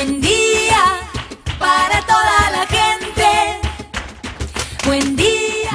Buen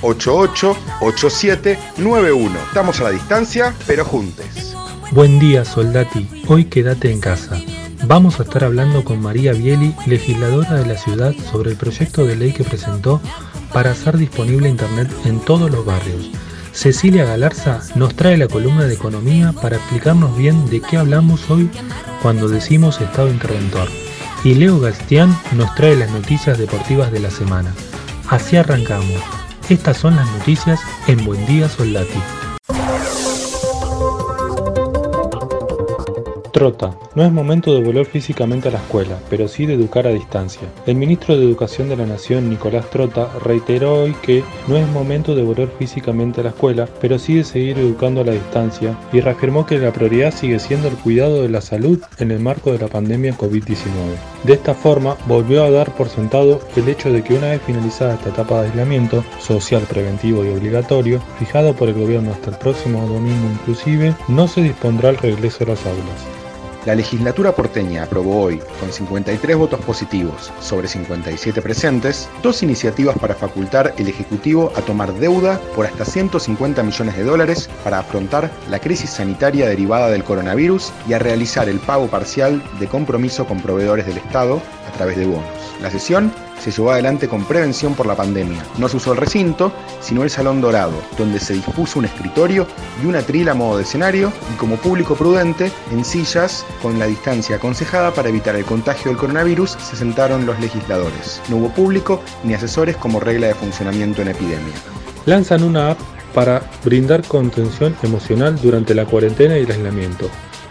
88 87 91. Estamos a la distancia, pero juntos. Buen día, soldati. Hoy quédate en casa. Vamos a estar hablando con María Bieli, legisladora de la ciudad, sobre el proyecto de ley que presentó para hacer disponible Internet en todos los barrios. Cecilia Galarza nos trae la columna de economía para explicarnos bien de qué hablamos hoy cuando decimos Estado interventor. Y Leo Gastián nos trae las noticias deportivas de la semana. Así arrancamos. Estas son las noticias en Buen Día Soldati. Trota. No es momento de volver físicamente a la escuela, pero sí de educar a distancia. El ministro de Educación de la Nación, Nicolás Trota, reiteró hoy que no es momento de volver físicamente a la escuela, pero sí de seguir educando a la distancia, y reafirmó que la prioridad sigue siendo el cuidado de la salud en el marco de la pandemia COVID-19. De esta forma, volvió a dar por sentado el hecho de que una vez finalizada esta etapa de aislamiento social preventivo y obligatorio, fijado por el gobierno hasta el próximo domingo inclusive, no se dispondrá el regreso a las aulas. La legislatura porteña aprobó hoy, con 53 votos positivos sobre 57 presentes, dos iniciativas para facultar el Ejecutivo a tomar deuda por hasta 150 millones de dólares para afrontar la crisis sanitaria derivada del coronavirus y a realizar el pago parcial de compromiso con proveedores del Estado a través de bonos. La sesión se llevó adelante con prevención por la pandemia. No se usó el recinto, sino el Salón Dorado, donde se dispuso un escritorio y una trila a modo de escenario, y como público prudente, en sillas con la distancia aconsejada para evitar el contagio del coronavirus, se sentaron los legisladores. No hubo público ni asesores como regla de funcionamiento en epidemia. Lanzan una app para brindar contención emocional durante la cuarentena y el aislamiento.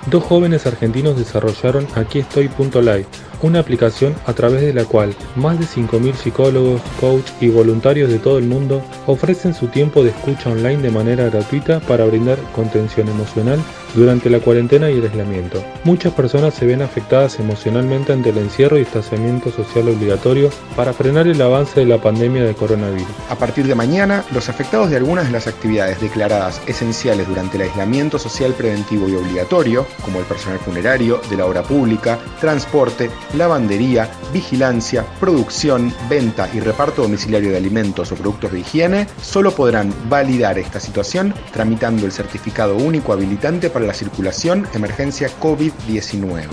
Dos jóvenes argentinos desarrollaron Aquí Estoy.live, una aplicación a través de la cual más de 5.000 psicólogos, coach y voluntarios de todo el mundo ofrecen su tiempo de escucha online de manera gratuita para brindar contención emocional durante la cuarentena y el aislamiento. Muchas personas se ven afectadas emocionalmente ante el encierro y distanciamiento social obligatorio para frenar el avance de la pandemia de coronavirus. A partir de mañana, los afectados de algunas de las actividades declaradas esenciales durante el aislamiento social preventivo y obligatorio, como el personal funerario, de la obra pública, transporte, lavandería, vigilancia, producción, venta y reparto domiciliario de alimentos o productos de higiene, solo podrán validar esta situación tramitando el certificado único habilitante para la circulación emergencia COVID-19.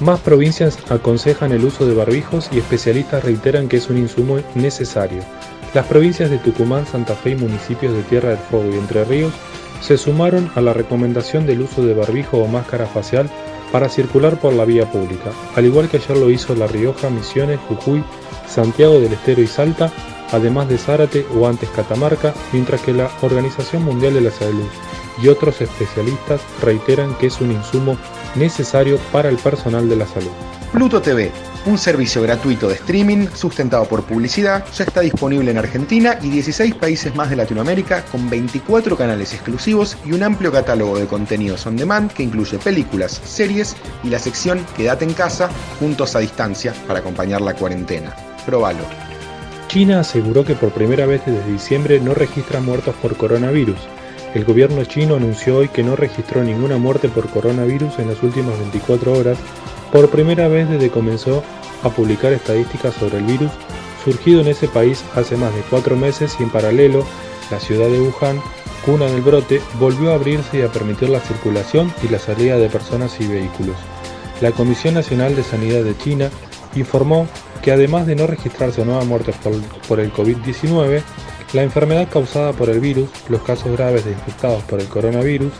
Más provincias aconsejan el uso de barbijos y especialistas reiteran que es un insumo necesario. Las provincias de Tucumán, Santa Fe y municipios de Tierra del Fuego y Entre Ríos se sumaron a la recomendación del uso de barbijo o máscara facial para circular por la vía pública, al igual que ayer lo hizo La Rioja, Misiones, Jujuy, Santiago del Estero y Salta, además de Zárate o antes Catamarca, mientras que la Organización Mundial de la Salud y otros especialistas reiteran que es un insumo necesario para el personal de la salud. Pluto TV, un servicio gratuito de streaming sustentado por publicidad, ya está disponible en Argentina y 16 países más de Latinoamérica con 24 canales exclusivos y un amplio catálogo de contenidos on demand que incluye películas, series y la sección Quédate en casa juntos a distancia para acompañar la cuarentena. Probalo. China aseguró que por primera vez desde diciembre no registra muertos por coronavirus. El gobierno chino anunció hoy que no registró ninguna muerte por coronavirus en las últimas 24 horas, por primera vez desde que comenzó a publicar estadísticas sobre el virus, surgido en ese país hace más de cuatro meses y en paralelo, la ciudad de Wuhan, cuna del brote, volvió a abrirse y a permitir la circulación y la salida de personas y vehículos. La Comisión Nacional de Sanidad de China informó que además de no registrarse nuevas muertes por, por el COVID-19, la enfermedad causada por el virus, los casos graves de infectados por el coronavirus,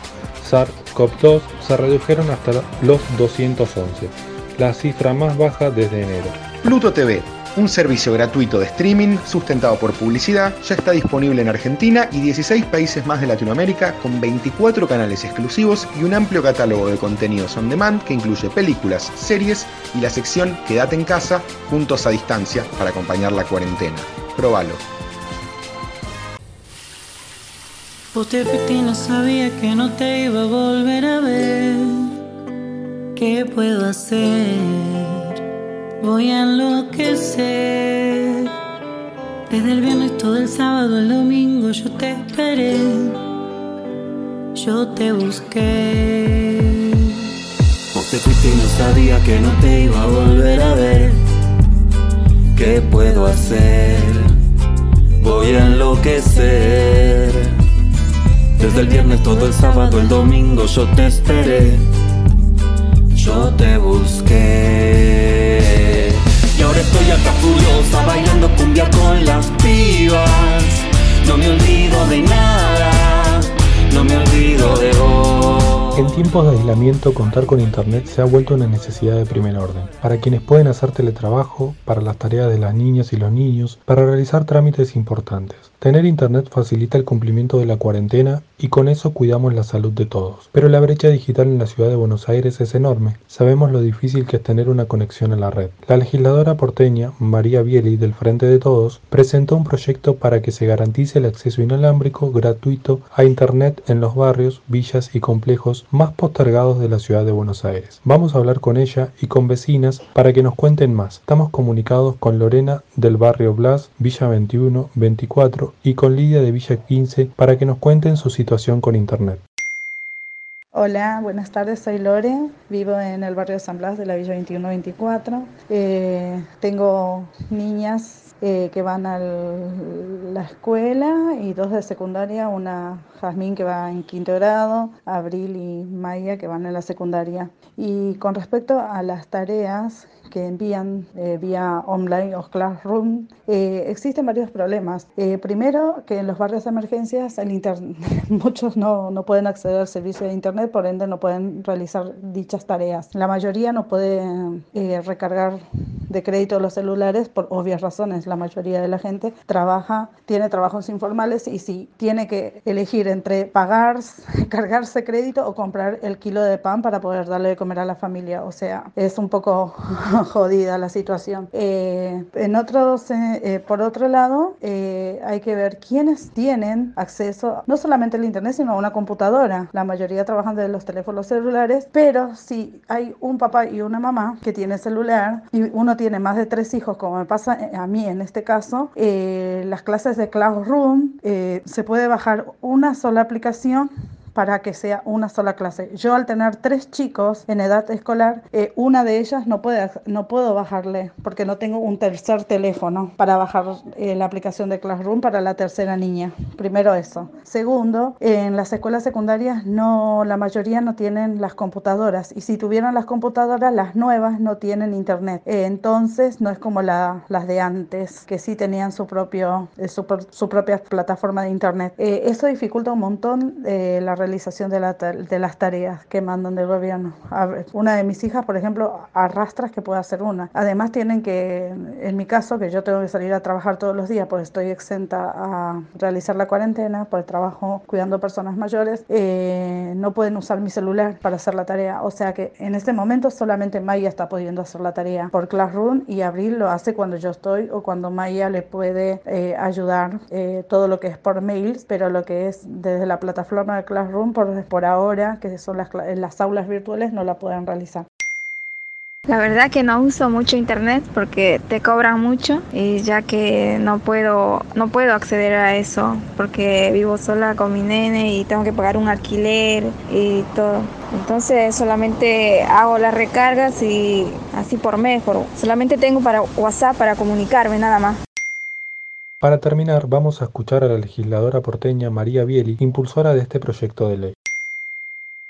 SARS-CoV-2, se redujeron hasta los 211, la cifra más baja desde enero. Pluto TV, un servicio gratuito de streaming sustentado por publicidad, ya está disponible en Argentina y 16 países más de Latinoamérica con 24 canales exclusivos y un amplio catálogo de contenidos on demand que incluye películas, series y la sección Quédate en casa juntos a distancia para acompañar la cuarentena. Probalo. No sabía que no te iba a volver a ver. ¿Qué puedo hacer? Voy a enloquecer. Desde el viernes todo el sábado, el domingo yo te esperé. Yo te busqué. Vos te fuiste y no sabía que no te iba a volver a ver. ¿Qué puedo hacer? Voy a enloquecer. Desde el viernes todo el sábado, el domingo yo te esperé. Yo te busqué. Tiempos de aislamiento, contar con Internet se ha vuelto una necesidad de primer orden. Para quienes pueden hacer teletrabajo, para las tareas de las niñas y los niños, para realizar trámites importantes. Tener Internet facilita el cumplimiento de la cuarentena y con eso cuidamos la salud de todos. Pero la brecha digital en la ciudad de Buenos Aires es enorme. Sabemos lo difícil que es tener una conexión a la red. La legisladora porteña, María Bieli, del Frente de Todos, presentó un proyecto para que se garantice el acceso inalámbrico gratuito a Internet en los barrios, villas y complejos más postergados de la ciudad de Buenos Aires. Vamos a hablar con ella y con vecinas para que nos cuenten más. Estamos comunicados con Lorena del barrio Blas, Villa 21, 24 y con Lidia de Villa 15 para que nos cuenten su situación con Internet. Hola, buenas tardes, soy Lore, vivo en el barrio San Blas de la Villa 21-24. Eh, tengo niñas eh, que van a la escuela y dos de secundaria, una Jazmín que va en quinto grado, Abril y Maya que van en la secundaria. Y con respecto a las tareas que envían eh, vía online o classroom, eh, existen varios problemas. primero, que en los barrios de emergencias el muchos no, no, pueden acceder al servicio de Internet, por ende no pueden realizar dichas tareas. La mayoría no puede recargar de crédito los celulares por obvias razones la mayoría de la gente trabaja, tiene trabajos informales y si tiene que elegir entre pagar, cargarse crédito o comprar el kilo de pan para poder darle de comer a la familia. O sea, es un poco jodida la situación. Eh, en otros, eh, eh, por otro lado, hay que ver quiénes tienen acceso no solamente al internet, sino a una computadora. La mayoría trabajan de los teléfonos celulares, pero si hay un papá y una mamá que tiene celular y uno tiene más de tres hijos, como me pasa a mí en en este caso, eh, las clases de Classroom, eh, se puede bajar una sola aplicación para que sea una sola clase. Yo al tener tres chicos en edad escolar, eh, una de ellas no, puede, no puedo bajarle porque no tengo un tercer teléfono para bajar eh, la aplicación de Classroom para la tercera niña. Primero eso. Segundo, en las escuelas secundarias no, la mayoría no tienen las computadoras y si tuvieran las computadoras, las nuevas no tienen internet. Eh, entonces no es como la, las de antes, que sí tenían su, propio, su, su propia plataforma de internet. eso dificulta un montón la realización de, de, las tareas que mandan del gobierno. Una de mis hijas, por ejemplo, arrastras que puede hacer una. Además tienen que, en mi caso, que yo tengo que salir a trabajar todos los días porque estoy exenta a realizar la cuarentena por el trabajo cuidando personas mayores, eh, no pueden usar mi celular para hacer la tarea. O sea que en este momento solamente Maya está pudiendo hacer la tarea por Classroom y Abril lo hace cuando yo estoy o cuando Maya le puede eh, ayudar eh, todo lo que es por mails, pero lo que es desde la plataforma de Classroom por, por ahora, que son las, las aulas virtuales, no la pueden realizar. La verdad que no uso mucho internet porque te cobran mucho y ya que no puedo no puedo acceder a eso porque vivo sola con mi nene y tengo que pagar un alquiler y todo. Entonces solamente hago las recargas y así por mes, solamente tengo para WhatsApp para comunicarme nada más. Para terminar, vamos a escuchar a la legisladora porteña María Bieli, impulsora de este proyecto de ley.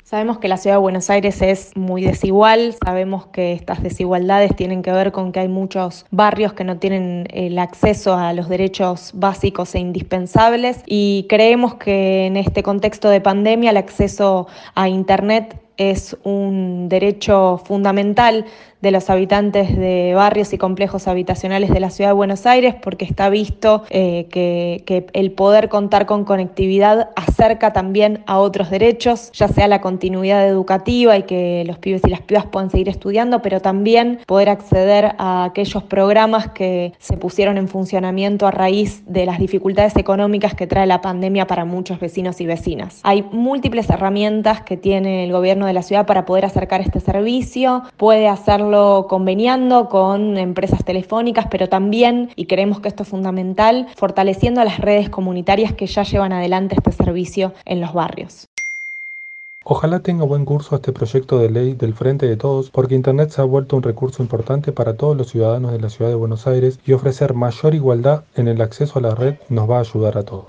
Sabemos que la ciudad de Buenos Aires es muy desigual, sabemos que estas desigualdades tienen que ver con que hay muchos barrios que no tienen el acceso a los derechos básicos e indispensables y creemos que en este contexto de pandemia el acceso a Internet es un derecho fundamental de los habitantes de barrios y complejos habitacionales de la ciudad de Buenos Aires, porque está visto eh, que, que, el poder contar con conectividad acerca también a otros derechos, ya sea la continuidad educativa y que los pibes y las pibas puedan seguir estudiando, pero también poder acceder a aquellos programas que se pusieron en funcionamiento a raíz de las dificultades económicas que trae la pandemia para muchos vecinos y vecinas. Hay múltiples herramientas que tiene el gobierno de la ciudad para poder acercar este servicio, puede hacerlo conveniando con empresas telefónicas, pero también, y creemos que esto es fundamental, fortaleciendo las redes comunitarias que ya llevan adelante este servicio en los barrios. Ojalá tenga buen curso este proyecto de ley del Frente de Todos, porque Internet se ha vuelto un recurso importante para todos los ciudadanos de la ciudad de Buenos Aires y ofrecer mayor igualdad en el acceso a la red nos va a ayudar a todos.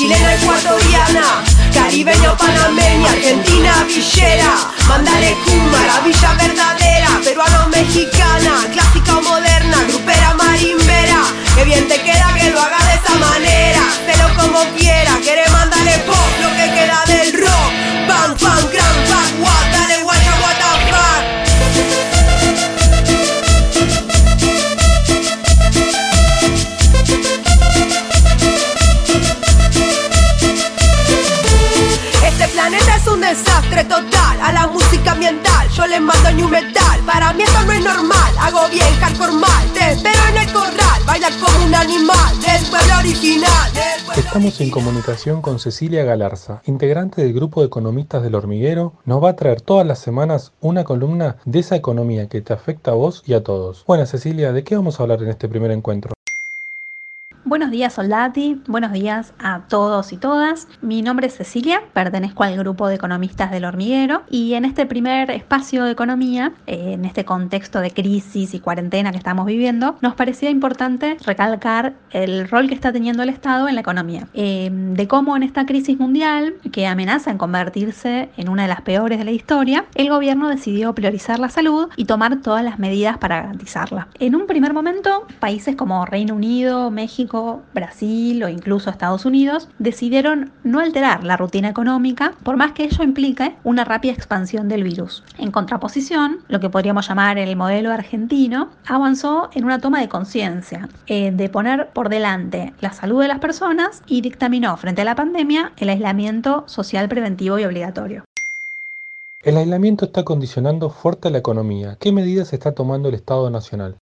Chilena ecuatoriana, caribeño panameña, argentina villera, mandale cumba, la villa verdadera, Estamos en comunicación con Cecilia Galarza, integrante del grupo de economistas del hormiguero Nos va a traer todas las semanas una columna de esa economía que te afecta a vos y a todos Bueno Cecilia, ¿de qué vamos a hablar en este primer encuentro? Buenos días Soldati, buenos días a todos y todas. Mi nombre es Cecilia, pertenezco al grupo de economistas del hormiguero y en este primer espacio de economía, eh, en este contexto de crisis y cuarentena que estamos viviendo, nos parecía importante recalcar el rol que está teniendo el Estado en la economía, eh, de cómo en esta crisis mundial que amenaza en convertirse en una de las peores de la historia, el gobierno decidió priorizar la salud y tomar todas las medidas para garantizarla. En un primer momento, países como Reino Unido, México, Brasil o incluso Estados Unidos decidieron no alterar la rutina económica por más que ello implique una rápida expansión del virus. En contraposición, lo que podríamos llamar el modelo argentino avanzó en una toma de conciencia eh, de poner por delante la salud de las personas y dictaminó frente a la pandemia el aislamiento social preventivo y obligatorio. El aislamiento está condicionando fuerte la economía. ¿Qué medidas está tomando el Estado Nacional?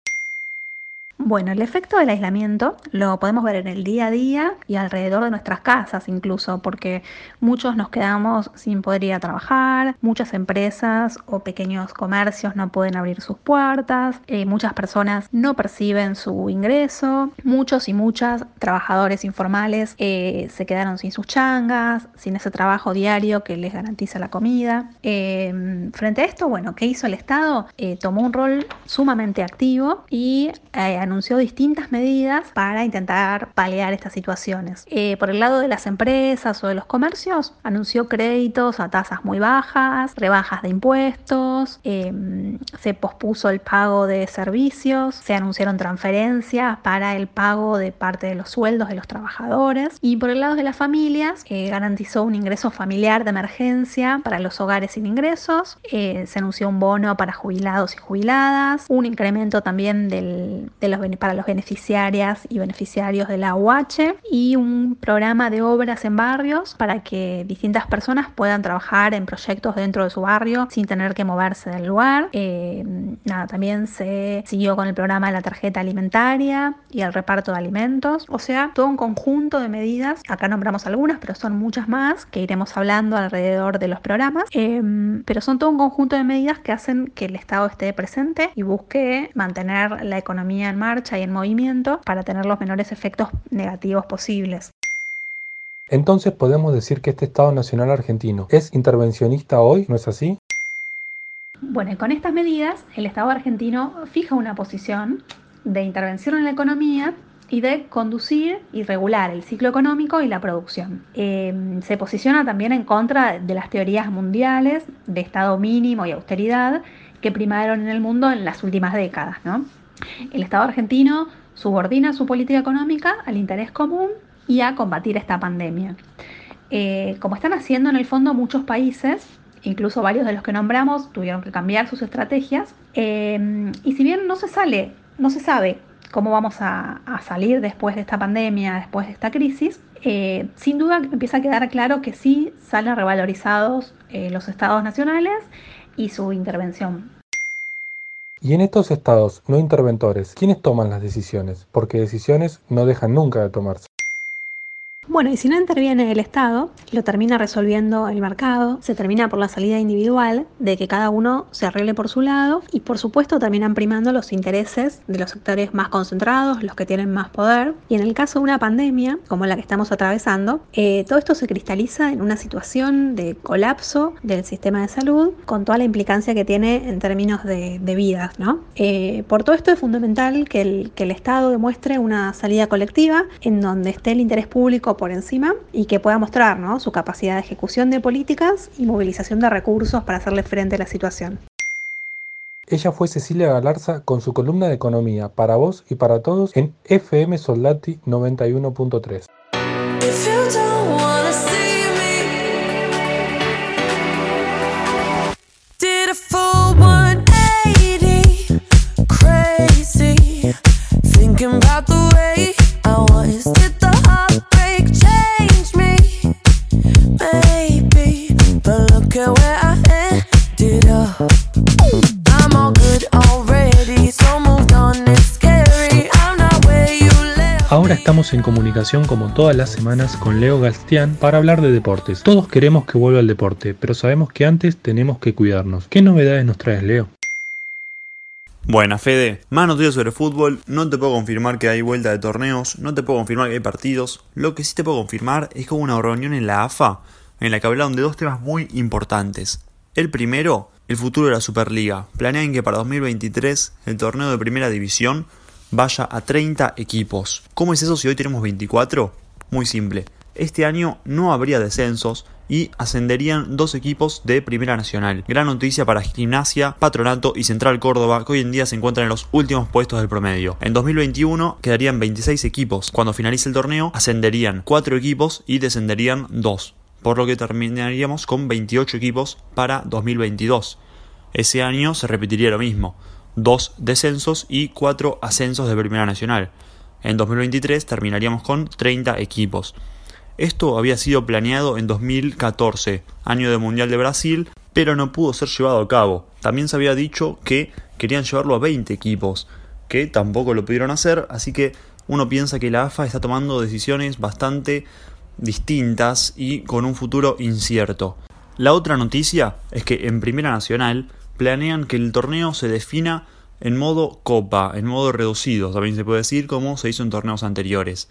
Bueno, el efecto del aislamiento lo podemos ver en el día a día y alrededor de nuestras casas incluso, porque muchos nos quedamos sin poder ir a trabajar, muchas empresas o pequeños comercios no pueden abrir sus puertas, eh, muchas personas no perciben su ingreso, muchos y muchas trabajadores informales eh, se quedaron sin sus changas, sin ese trabajo diario que les garantiza la comida. Eh, frente a esto, bueno, ¿qué hizo el Estado? tomó un rol sumamente activo y anunció distintas medidas para intentar paliar estas situaciones. Eh, por el lado de las empresas o de los comercios, anunció créditos a tasas muy bajas, rebajas de impuestos, em, se pospuso el pago de servicios, se anunciaron transferencias para el pago de parte de los sueldos de los trabajadores y por el lado de las familias eh, garantizó un ingreso familiar de emergencia para los hogares sin ingresos, eh, se anunció un bono para jubilados y jubiladas, un incremento también del, de los para los beneficiarias y beneficiarios de la UH y un programa de obras en barrios para que distintas personas puedan trabajar en proyectos dentro de su barrio sin tener que moverse del lugar. Eh, nada, también se siguió con el programa de la tarjeta alimentaria y el reparto de alimentos. O sea, todo un conjunto de medidas. Acá nombramos algunas, pero son muchas más que iremos hablando alrededor de los programas. Eh, pero son todo un conjunto de medidas que hacen que el Estado esté presente y busque mantener la economía en marcha marcha y en movimiento para tener los menores efectos negativos posibles. Entonces podemos decir que este Estado Nacional argentino es intervencionista hoy, ¿no es así? Bueno, y con estas medidas, el Estado argentino fija una posición de intervención en la economía y de conducir y regular el ciclo económico y la producción. Eh, se posiciona también en contra de las teorías mundiales de Estado mínimo y austeridad que primaron en el mundo en las últimas décadas. El Estado argentino subordina su política económica al interés común y a combatir esta pandemia. Eh, como están haciendo en el fondo muchos países, incluso varios de los que nombramos tuvieron que cambiar sus estrategias, eh, y si bien no se sale, no se sabe cómo vamos a, salir después de esta pandemia, después de esta crisis, eh, sin duda empieza a quedar claro que sí salen revalorizados los estados nacionales y su intervención. Y en estos estados no interventores, ¿quiénes toman las decisiones? Porque decisiones no dejan nunca de tomarse. Bueno, y si no interviene el Estado, lo termina resolviendo el mercado, se termina por la salida individual, de que cada uno se arregle por su lado y por supuesto terminan primando los intereses de los sectores más concentrados, los que tienen más poder. Y en el caso de una pandemia, como la que estamos atravesando, eh, todo esto se cristaliza en una situación de colapso del sistema de salud, con toda la implicancia que tiene en términos de, vidas. ¿no? Eh, por todo esto es fundamental que el, que el Estado demuestre una salida colectiva en donde esté el interés público por encima y que pueda mostrar su capacidad de ejecución de políticas y movilización de recursos para hacerle frente a la situación. Ella fue Cecilia Galarza con su columna de economía para vos y para todos en FM Soldati 91.3. estamos en comunicación como todas las semanas con Leo Galstián para hablar de deportes. Todos queremos que vuelva el deporte, pero sabemos que antes tenemos que cuidarnos. ¿Qué novedades nos traes, Leo? Buena, Fede. Más noticias sobre fútbol. No te puedo confirmar que hay vuelta de torneos. No te puedo confirmar que hay partidos. Lo que sí te puedo confirmar es que hubo una reunión en la AFA en la que hablaron de dos temas muy importantes. El primero, el futuro de la Superliga. Planean que para 2023 el torneo de primera división vaya a 30 equipos. ¿Cómo es eso si hoy tenemos 24? Muy simple. Este año no habría descensos y ascenderían dos equipos de Primera Nacional. Gran noticia para Gimnasia, Patronato y Central Córdoba, que hoy en día se encuentran en los últimos puestos del promedio. En 2021 quedarían 26 equipos. Cuando finalice el torneo, ascenderían 4 equipos y descenderían 2. Por lo que terminaríamos con 28 equipos para 2022. Ese año se repetiría lo mismo dos descensos y cuatro ascensos de Primera Nacional. En 2023 terminaríamos con 30 equipos. Esto había sido planeado en 2014, año de Mundial de Brasil, pero no pudo ser llevado a cabo. También se había dicho que querían llevarlo a 20 equipos, que tampoco lo pudieron hacer, así que uno piensa que la AFA está tomando decisiones bastante distintas y con un futuro incierto. La otra noticia es que en Primera Nacional planean que el torneo se defina en modo copa, en modo reducido, también se puede decir como se hizo en torneos anteriores.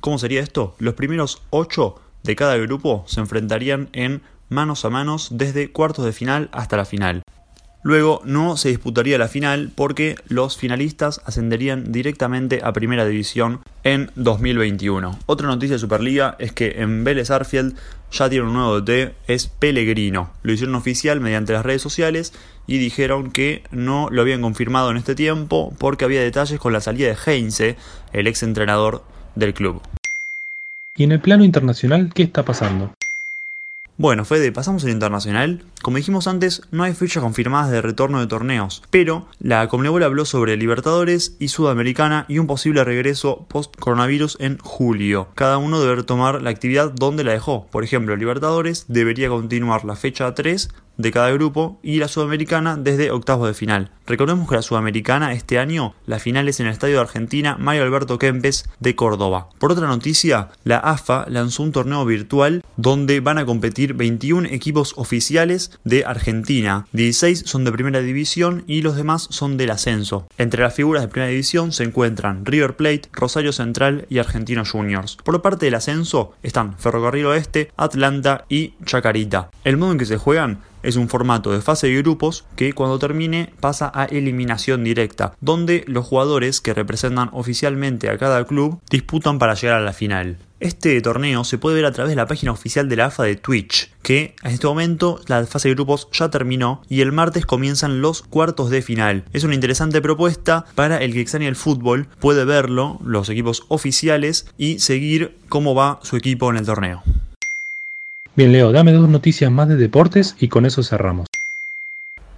¿Cómo sería esto? Los primeros 8 de cada grupo se enfrentarían en manos a manos desde cuartos de final hasta la final. Luego no se disputaría la final porque los finalistas ascenderían directamente a Primera División en 2021. Otra noticia de Superliga es que en Vélez Arfield ya tiene un nuevo DT, es Pellegrino. Lo hicieron oficial mediante las redes sociales y dijeron que no lo habían confirmado en este tiempo porque había detalles con la salida de Heinze, el ex entrenador del club. ¿Y en el plano internacional qué está pasando? Bueno, Fede, pasamos al internacional. Como dijimos antes, no hay fechas confirmadas de retorno de torneos, pero la Conmebol habló sobre Libertadores y Sudamericana y un posible regreso post-coronavirus en julio. Cada uno debe tomar la actividad donde la dejó. Por ejemplo, Libertadores debería continuar la fecha 3 de cada grupo y la Sudamericana desde octavos de final. Recordemos que la Sudamericana este año, la final es en el Estadio de Argentina Mario Alberto Kempes de Córdoba. Por otra noticia, la AFA lanzó un torneo virtual donde van a competir 21 equipos oficiales de Argentina. 16 son de primera división y los demás son del ascenso. Entre las figuras de primera división se encuentran River Plate, Rosario Central y Argentinos Juniors. Por parte del ascenso están Ferrocarril Oeste, Atlanta y Chacarita. El modo en que se juegan es un formato de fase de grupos que cuando termine pasa a eliminación directa, donde los jugadores que representan oficialmente a cada club disputan para llegar a la final. Este torneo se puede ver a través de la página oficial de la AFA de Twitch, que en este momento la fase de grupos ya terminó y el martes comienzan los cuartos de final. Es una interesante propuesta para el que extraña el fútbol, puede verlo, los equipos oficiales y seguir cómo va su equipo en el torneo. Bien, Leo, dame dos noticias más de deportes y con eso cerramos.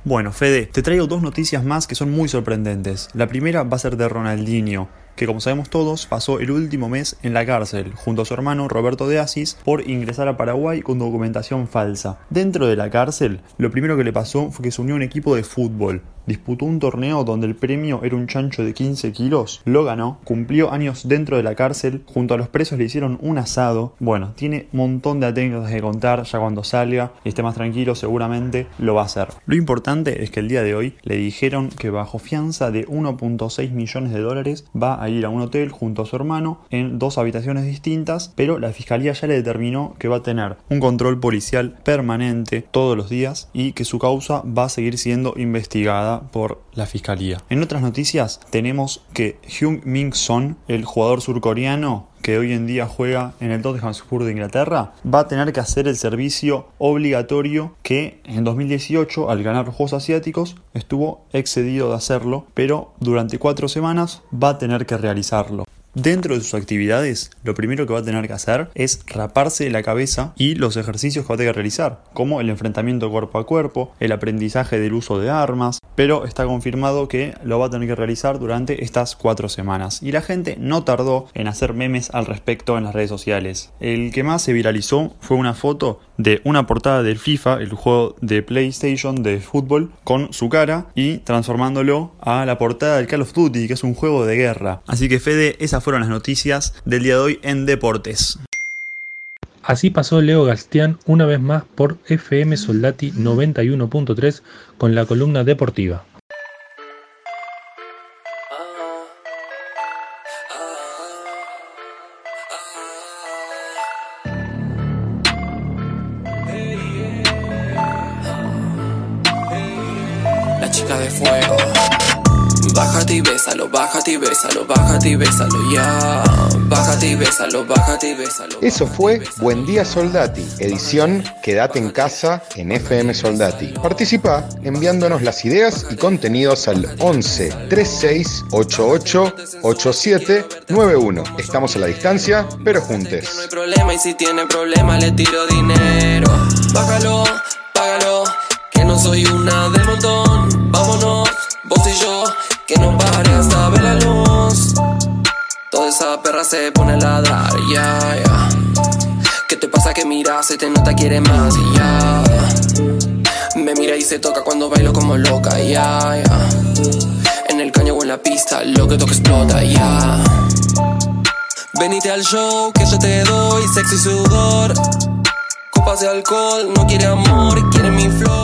Bueno, Fede, te traigo dos noticias más que son muy sorprendentes. La primera va a ser de Ronaldinho, que como sabemos todos pasó el último mes en la cárcel junto a su hermano Roberto de Asis por ingresar a Paraguay con documentación falsa. Dentro de la cárcel, lo primero que le pasó fue que se unió a un equipo de fútbol, disputó un torneo donde el premio era un chancho de 15 kilos, lo ganó, cumplió años dentro de la cárcel, junto a los presos le hicieron un asado. Bueno, tiene un montón de anécdotas que contar, ya cuando salga y esté más tranquilo seguramente lo va a hacer. Lo importante es que el día de hoy le dijeron que bajo fianza de 1.6 millones de dólares va a ir a un hotel junto a su hermano en dos habitaciones distintas, pero la fiscalía ya le determinó que va a tener un control policial permanente todos los días y que su causa va a seguir siendo investigada por la fiscalía. En otras noticias tenemos que Hyung Min Son, el jugador surcoreano que hoy en día juega en el Tottenham Hotspur de Inglaterra, va a tener que hacer el servicio obligatorio que en 2018, al ganar los Juegos Asiáticos, estuvo excedido de hacerlo, pero durante cuatro semanas va a tener que realizarlo. Dentro de sus actividades, lo primero que va a tener que hacer es raparse la cabeza y los ejercicios que va a tener que realizar, como el enfrentamiento cuerpo a cuerpo, el aprendizaje del uso de armas, pero está confirmado que lo va a tener que realizar durante estas cuatro semanas. Y la gente no tardó en hacer memes al respecto en las redes sociales. El que más se viralizó fue una foto de una portada del FIFA, el juego de PlayStation de fútbol, con su cara y transformándolo a la portada del Call of Duty, que es un juego de guerra. Así que Fede, fueron las noticias del día de hoy en Deportes. Así pasó Leo Gastián una vez más por FM Soldati 91.3 con la columna deportiva. La chica de fuego. Bájate y bésalo, bájate y bésalo, bájate y bésalo bésalo, bájate y bésalo. Eso fue Buen Día Soldati, edición Quédate en casa en FM Soldati. Participa enviándonos las ideas y contenidos al 11 36 88 87 91. Estamos a la distancia, pero No juntes. hay problema y si tiene problema le tiro dinero. Esa perra se pone a ladrar, ya, ya. ¿Qué te pasa que miras, se te nota, quiere más, ya. Me mira y se toca cuando bailo como loca, ya, ya. En el caño o en la pista, lo que toca explota, ya. Venite al show que yo te doy sexy sudor. Copas de alcohol, no quiere amor, quiere mi flor.